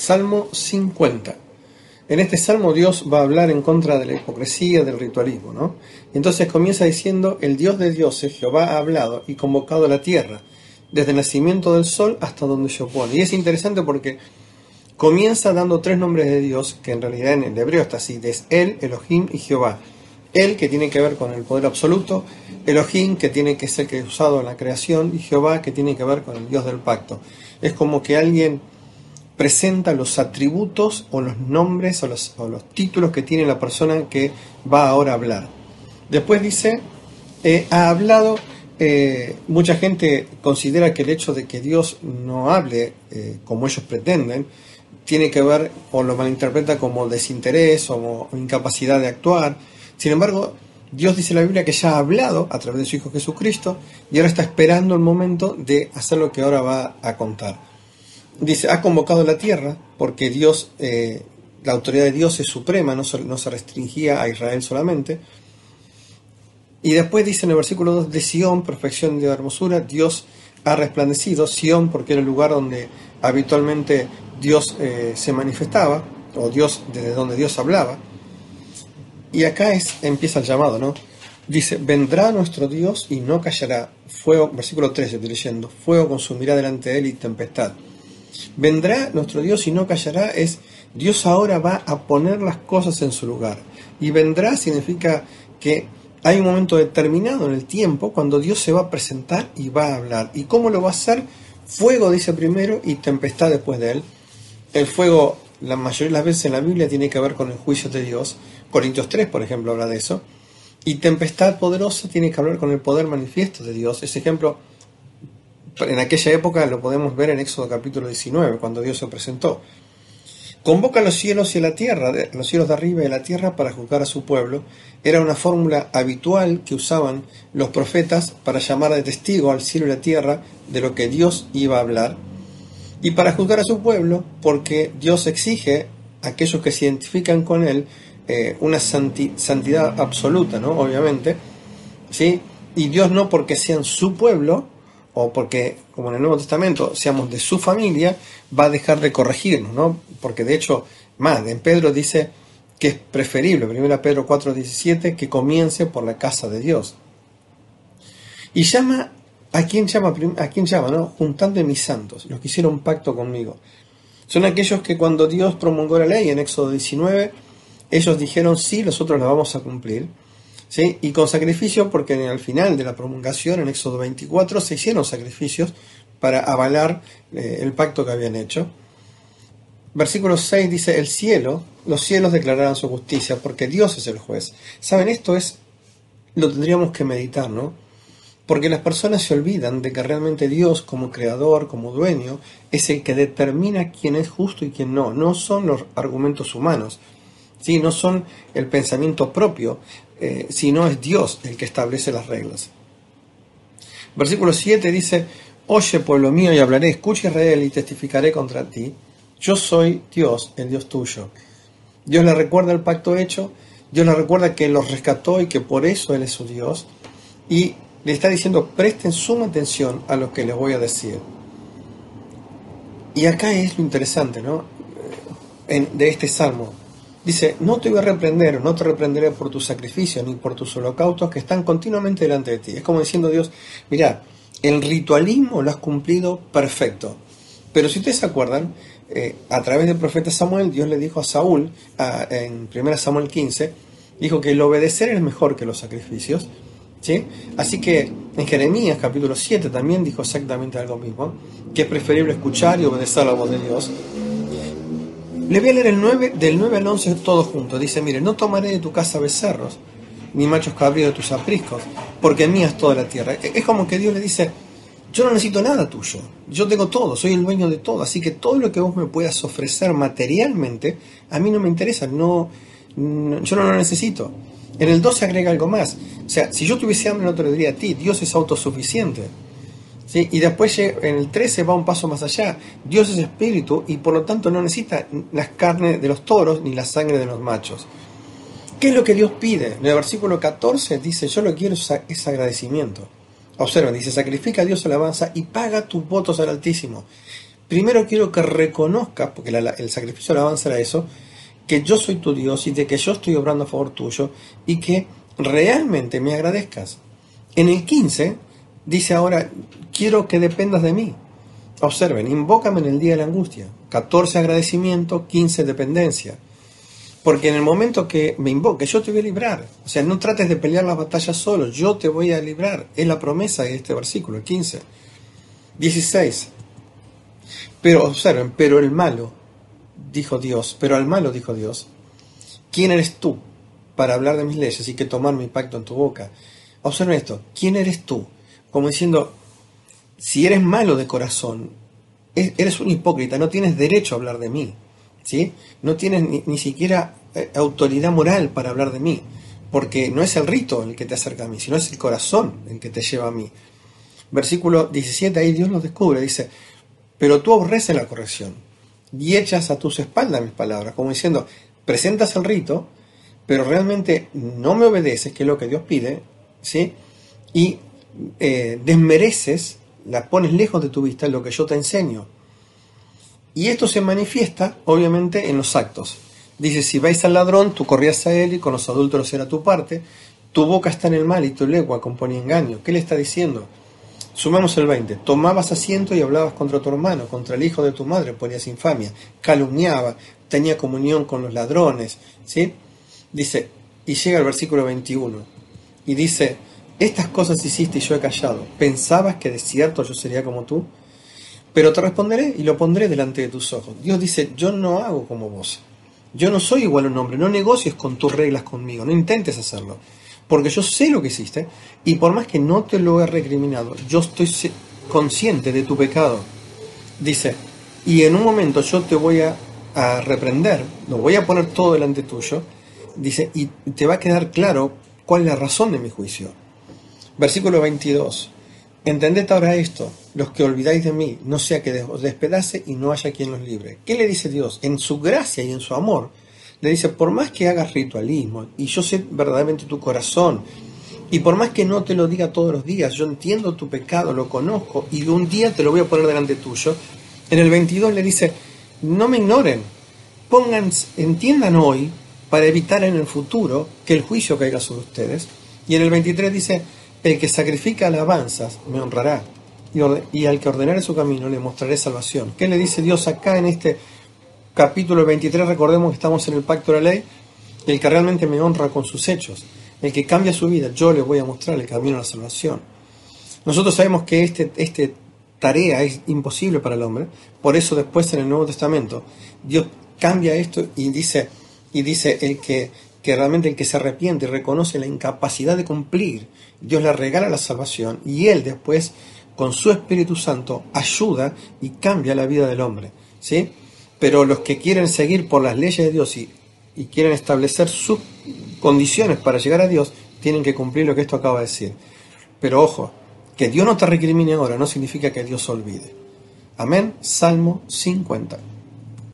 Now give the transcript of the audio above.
Salmo 50. En este salmo Dios va a hablar en contra de la hipocresía, del ritualismo, ¿no? Entonces comienza diciendo, el Dios de dioses, Jehová, ha hablado y convocado a la tierra, desde el nacimiento del sol hasta donde se opone. Y es interesante porque comienza dando tres nombres de Dios, que en realidad en el hebreo está así, es Él, Elohim y Jehová. Él, que tiene que ver con el poder absoluto, Elohim, que tiene que ser que usado en la creación, y Jehová, que tiene que ver con el Dios del pacto. Es como que alguien presenta los atributos o los nombres o los, títulos que tiene la persona que va ahora a hablar. Después dice, eh, ha hablado, eh, mucha gente considera que el hecho de que Dios no hable eh, como ellos pretenden, tiene que ver o lo malinterpreta como desinterés o incapacidad de actuar. Sin embargo, Dios dice en la Biblia que ya ha hablado a través de su Hijo Jesucristo y ahora está esperando el momento de hacer lo que ahora va a contar dice, ha convocado la tierra, porque Dios, eh, la autoridad de Dios es suprema, no, se restringía a Israel solamente. Y después dice en el versículo 2, de Sión, perfección de hermosura, Dios ha resplandecido, Sión porque era el lugar donde habitualmente Dios eh, se manifestaba, o Dios, desde donde Dios hablaba. Y acá es, empieza el llamado, ¿no? Dice, vendrá nuestro Dios y no callará. Fuego, versículo 13, estoy leyendo, fuego consumirá delante de él y tempestad. Vendrá nuestro Dios y no callará es Dios ahora va a poner las cosas en su lugar. Y vendrá significa que hay un momento determinado en el tiempo cuando Dios se va a presentar y va a hablar. ¿Y cómo lo va a hacer? Fuego dice primero y tempestad después de él. El fuego, la mayoría de las veces en la Biblia, tiene que ver con el juicio de Dios. Corintios 3, por ejemplo, habla de eso. Y tempestad poderosa tiene que hablar con el poder manifiesto de Dios. Ese ejemplo en aquella época lo podemos ver en Éxodo capítulo 19, cuando Dios se presentó. Convoca los cielos y la tierra, los cielos de arriba y la tierra para juzgar a su pueblo. Era una fórmula habitual que usaban los profetas para llamar de testigo al cielo y la tierra de lo que Dios iba a hablar. Y para juzgar a su pueblo, porque Dios exige a aquellos que se identifican con Él eh, una santidad absoluta, ¿no? Obviamente. ¿sí? Y Dios no porque sean su pueblo, o porque, como en el Nuevo Testamento, seamos de su familia, va a dejar de corregirnos, ¿no? Porque de hecho, más, en Pedro dice que es preferible, 1 Pedro 4:17, que comience por la casa de Dios. Y llama, ¿a quién llama? ¿A quién llama, no? Juntando mis santos, los que hicieron pacto conmigo. Son aquellos que cuando Dios promulgó la ley en Éxodo 19, ellos dijeron, sí, nosotros la vamos a cumplir y con sacrificio, porque al final de la promulgación, en Éxodo 24, se hicieron sacrificios para avalar eh, el pacto que habían hecho. Versículo 6 dice, el cielo, los cielos declararán su justicia, porque Dios es el juez. ¿Saben? Esto es, lo tendríamos que meditar, ¿no? Porque las personas se olvidan de que realmente Dios, como creador, como dueño, es el que determina quién es justo y quién no. No son los argumentos humanos, ¿sí? no son el pensamiento propio eh, si no es Dios el que establece las reglas. Versículo 7 dice, Oye pueblo mío y hablaré, escucha Israel y testificaré contra ti. Yo soy Dios, el Dios tuyo. Dios le recuerda el pacto hecho, Dios le recuerda que los rescató y que por eso Él es su Dios. Y le está diciendo, presten suma atención a lo que les voy a decir. Y acá es lo interesante, ¿no? Eh, de este salmo. Dice, no te voy a reprender, no te reprenderé por tus sacrificios ni por tus holocaustos que están continuamente delante de ti. Es como diciendo Dios, mira, el ritualismo lo has cumplido perfecto. Pero si ustedes se acuerdan, eh, a través del profeta Samuel, Dios le dijo a Saúl, en 1 Samuel 15, dijo que el obedecer es mejor que los sacrificios. ¿sí? Así que en Jeremías capítulo 7 también dijo exactamente algo mismo, que es preferible escuchar y obedecer la voz de Dios le voy a leer el 9, del 9 al 11 todo junto. Dice, mire, no tomaré de tu casa becerros, ni machos cabríos de tus apriscos, porque mía es toda la tierra. E, es como que Dios le dice, yo no necesito nada tuyo, yo tengo todo, soy el dueño de todo, así que todo lo que vos me puedas ofrecer materialmente, a mí no me interesa, no, yo no lo necesito. En el 12 agrega algo más, o sea, si yo tuviese hambre no te lo diría a ti, Dios es autosuficiente. Y después en el 13 va un paso más allá. Dios es espíritu y por lo tanto no necesita las carnes de los toros ni la sangre de los machos. ¿Qué es lo que Dios pide? En el versículo 14 dice, yo lo quiero es agradecimiento. Observen, dice, sacrifica a Dios alabanza y paga tus votos al Altísimo. primero quiero que reconozcas, porque el sacrificio de alabanza era eso, que yo soy tu Dios y de que yo estoy obrando a favor tuyo y que realmente me agradezcas. En el 15 dice ahora, quiero que dependas de mí. Observen, invócame en el día de la angustia. 14 agradecimiento, 15 dependencia. Porque en el momento que me invoques, yo te voy a librar. O sea, no trates de pelear las batallas solo, yo te voy a librar. Es la promesa de este versículo, el 15. 16. Pero observen, pero el malo, dijo Dios, pero al malo dijo Dios, ¿quién eres tú para hablar de mis leyes y que tomar mi pacto en tu boca? Observen esto, ¿quién eres tú? Como diciendo, si eres malo de corazón, eres un hipócrita, no tienes derecho a hablar de mí. ¿sí? No tienes ni, siquiera eh, autoridad moral para hablar de mí, porque no es el rito el que te acerca a mí, sino es el corazón el que te lleva a mí. Versículo 17, ahí Dios lo descubre, dice, pero tú aborreces la corrección y echas a tus espaldas mis palabras, como diciendo, presentas el rito, pero realmente no me obedeces, que es lo que Dios pide, ¿sí? Y eh, desmereces, la pones lejos de tu vista lo que yo te enseño. Y esto se manifiesta, obviamente, en los actos. Dice, si vais al ladrón, tú corrías a él y con los adúlteros era tu parte, tu boca está en el mal y tu lengua componía engaño. ¿Qué le está diciendo? Sumamos el 20. Tomabas asiento y hablabas contra tu hermano, contra el hijo de tu madre, ponías infamia, calumniaba, tenía comunión con los ladrones. ¿sí? Dice, y llega el versículo 21, y dice, estas cosas hiciste y yo he callado. ¿Pensabas que de cierto yo sería como tú? Pero te responderé y lo pondré delante de tus ojos. Dios dice, yo no hago como vos. Yo no soy igual a un hombre, no negocies con tus reglas conmigo, no intentes hacerlo. Porque yo sé lo que hiciste y por más que no te lo he recriminado, yo estoy consciente de tu pecado. Dice, y en un momento yo te voy a, a reprender, lo voy a poner todo delante tuyo. Dice, y te va a quedar claro cuál es la razón de mi juicio. Versículo 22. Entended ahora esto, los que olvidáis de mí, no sea que os despedace y no haya quien los libre. ¿Qué le dice Dios? En su gracia y en su amor, le dice, por más que hagas ritualismo, y yo sé verdaderamente tu corazón, y por más que no te lo diga todos los días, yo entiendo tu pecado, lo conozco, y un día te lo voy a poner delante tuyo, en el 22 le dice, no me ignoren, pongan, entiendan hoy, para evitar en el futuro que el juicio caiga sobre ustedes. Y en el 23 dice, el que sacrifica alabanzas me honrará, y, al que ordenare su camino le mostraré salvación. ¿Qué le dice Dios acá en este capítulo 23? Recordemos que estamos en el pacto de la ley, el que realmente me honra con sus hechos, el que cambia su vida, yo le voy a mostrar el camino a la salvación. Nosotros sabemos que este, este tarea es imposible para el hombre, por eso después en el Nuevo Testamento Dios cambia esto y dice, y dice el que que realmente el que se arrepiente y reconoce la incapacidad de cumplir, Dios le regala la salvación y Él después, con su Espíritu Santo, ayuda y cambia la vida del hombre. ¿sí? Pero los que quieren seguir por las leyes de Dios y, y quieren establecer sus condiciones para llegar a Dios, tienen que cumplir lo que esto acaba de decir. Pero ojo, que Dios no te recrimine ahora no significa que Dios olvide. Amén. Salmo 50.